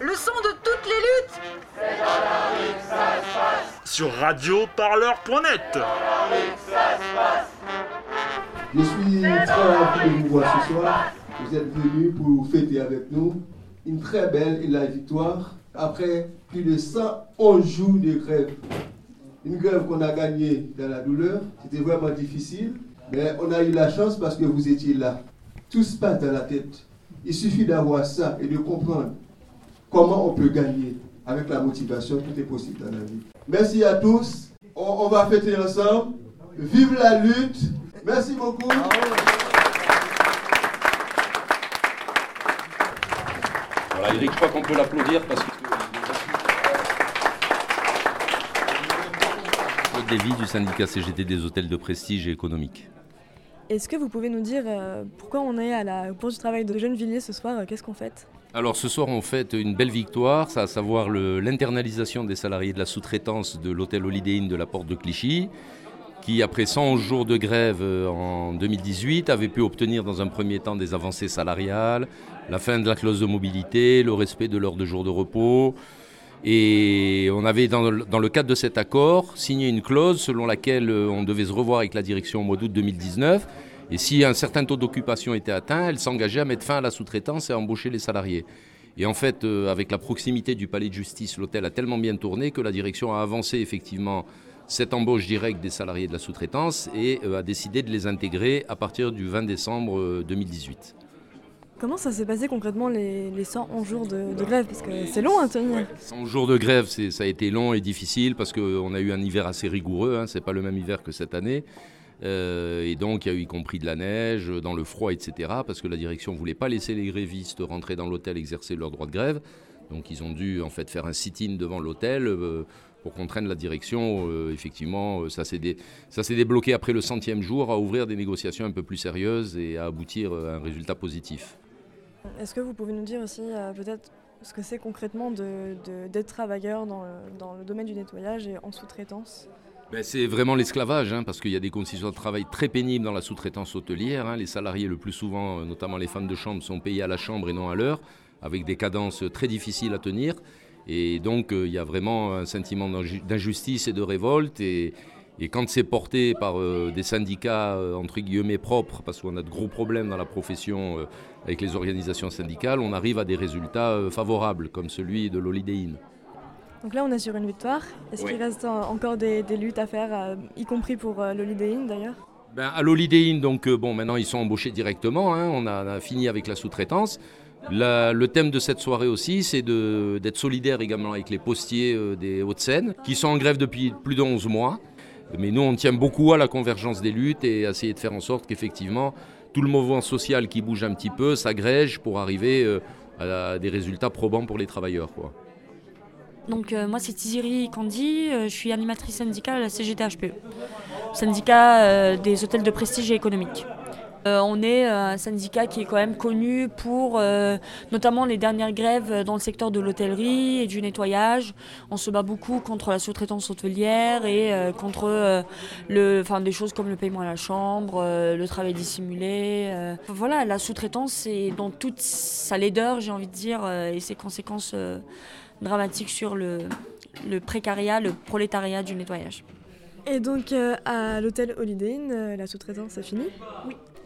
le son de toutes les luttes. C'est dans la rue que ça se passe. Sur radioparleur.net. Je suis très ravi de vous voir ce soir. Vous êtes venus pour fêter avec nous une très belle et la victoire après plus de 111 jours de grève. Une grève qu'on a gagnée dans la douleur. C'était vraiment difficile, mais on a eu la chance parce que vous étiez là. Tout se passe dans la tête. Il suffit d'avoir ça et de comprendre comment on peut gagner. Avec la motivation, tout est possible dans la vie. Merci à tous. On, on va fêter ensemble. Vive la lutte. Merci beaucoup. Voilà, Eric, je crois qu'on peut l'applaudir parce que. Claude Lévy du syndicat CGT des hôtels de prestige et économique. Est-ce que vous pouvez nous dire euh, pourquoi on est à la Bourse du Travail de Gennevilliers ce soir euh, Qu'est-ce qu'on fait Alors ce soir, on fête une belle victoire, à savoir l'internalisation des salariés de la sous-traitance de l'hôtel Holiday Inn de la Porte de Clichy, qui après 100 jours de grève euh, en 2018 avait pu obtenir dans un premier temps des avancées salariales, la fin de la clause de mobilité, le respect de l'heure de jour de repos. Et on avait, dans le, cadre de cet accord, signé une clause selon laquelle euh, on devait se revoir avec la direction au mois d'août 2019. Et si un certain taux d'occupation était atteint, elle s'engageait à mettre fin à la sous-traitance et à embaucher les salariés. Et en fait, euh, avec la proximité du palais de justice, l'hôtel a tellement bien tourné que la direction a avancé effectivement cette embauche directe des salariés de la sous-traitance et euh, a décidé de les intégrer à partir du 20 décembre euh, 2018. Comment ça s'est passé concrètement les, les 111 jours de, de grève? Parce que c'est long à tenir. 100 jours de grève, ça a été long et difficile parce qu'on a eu un hiver assez rigoureux. Hein, c'est pas le même hiver que cette année. Euh, et donc, il y a eu y compris de la neige, dans le froid, etc. Parce que la direction voulait pas laisser les grévistes rentrer dans l'hôtel exercer leur droit de grève. Donc, ils ont dû en fait faire un sit-in devant l'hôtel euh, pour contraindre la direction. Euh, effectivement, euh, ça s'est dé- ça s'est débloqué après le centième jour à ouvrir des négociations un peu plus sérieuses et à aboutir à un résultat positif. Est-ce que vous pouvez nous dire aussi euh, peut-être ce que c'est concrètement de- de- d'être travailleur dans le, dans le domaine du nettoyage et en sous-traitance? Ben, c'est vraiment l'esclavage, hein, parce qu'il y a des conditions de travail très pénibles dans la sous-traitance hôtelière. hein. Les salariés, le plus souvent, euh, notamment les femmes de chambre, sont payés à la chambre et non à l'heure, avec des cadences très difficiles à tenir. Et donc, euh, il y a vraiment un sentiment d'inju- d'injustice et de révolte. Et quand c'est porté par euh, des syndicats, euh, entre guillemets, propres, parce qu'on a de gros problèmes dans la profession euh, avec les organisations syndicales, on arrive à des résultats euh, favorables, comme celui de l'Holiday Inn. Donc là, on est sur une victoire. Est-ce Oui. qu'il reste encore des, des luttes à faire, euh, y compris pour euh, le Holiday Inn d'ailleurs? Ben, à l'Holiday Inn, donc euh, bon, maintenant ils sont embauchés directement. hein, on, a, on a fini avec la sous-traitance. La- le thème de cette soirée aussi, c'est d'être solidaire également avec les postiers euh, des Hauts-de-Seine, qui sont en grève depuis plus de 11 mois. Mais nous, on tient beaucoup à la convergence des luttes et à essayer de faire en sorte qu'effectivement, tout le mouvement social qui bouge un petit peu s'agrège pour arriver euh, à des résultats probants pour les travailleurs. Donc euh, moi c'est Tiziri Kandi, euh, je suis animatrice syndicale à la CGTHPE, syndicat des hôtels de prestige et économique. Euh, on est euh, un syndicat qui est quand même connu pour euh, notamment les dernières grèves dans le secteur de l'hôtellerie et du nettoyage. On se bat beaucoup contre la sous-traitance hôtelière et euh, contre euh, le, enfin, des choses comme le paiement à la chambre, euh, le travail dissimulé. euh. Voilà, la sous-traitance c'est dans toute sa laideur, j'ai envie de dire, euh, et ses conséquences euh, dramatique sur le, le précariat, le prolétariat du nettoyage. Et donc euh, à l'hôtel Holiday Inn, euh, la sous-traitance c'est fini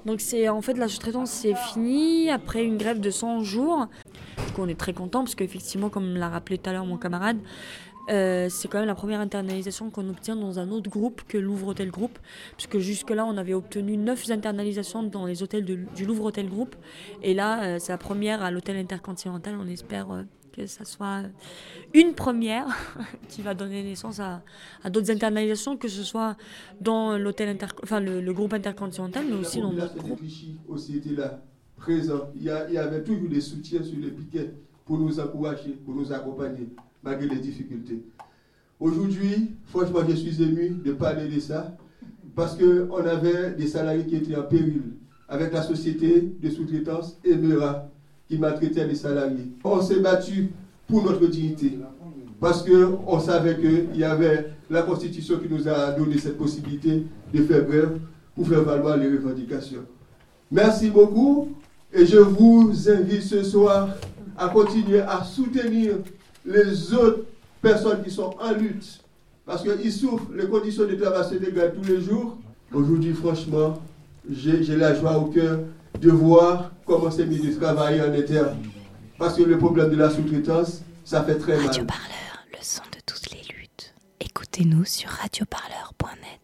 Donc c'est en fait la sous-traitance c'est fini après une grève de 100 jours. Du on est très content parce qu'effectivement comme l'a rappelé tout à l'heure mon camarade, euh, c'est quand même la première internalisation qu'on obtient dans un autre groupe que Louvre Hôtel Group, puisque jusque-là on avait obtenu 9 internalisations dans les hôtels du Louvre Hôtel Group, et là euh, c'est la première à l'hôtel Intercontinental, on espère euh, que ça soit une première qui va donner naissance à, d'autres internalisations, que ce soit dans l'hôtel le, groupe Intercontinental, mais aussi dans groupes. Clichy aussi était là, présent. Il y, a- il y avait toujours des soutiens sur les piquets pour nous encourager, pour nous accompagner, malgré les difficultés. Aujourd'hui, franchement, je suis ému de parler de ça, parce qu'on avait des salariés qui étaient en péril, avec la société de sous-traitance Emera, qui maltraitait les salariés. On s'est battu pour notre dignité, parce qu'on savait qu'il y avait la Constitution qui nous a donné cette possibilité de faire grève pour faire valoir les revendications. Merci beaucoup et je vous invite ce soir à continuer à soutenir les autres personnes qui sont en lutte. Parce qu'ils souffrent, les conditions de travail se dégradent tous les jours. Aujourd'hui, franchement, j'ai la joie au cœur de voir comment ces milieux travaillent en interne. Parce que le problème de la sous-traitance, ça fait très mal. Radio Parleur, le son de toutes les luttes. Écoutez-nous sur radioparleur.net.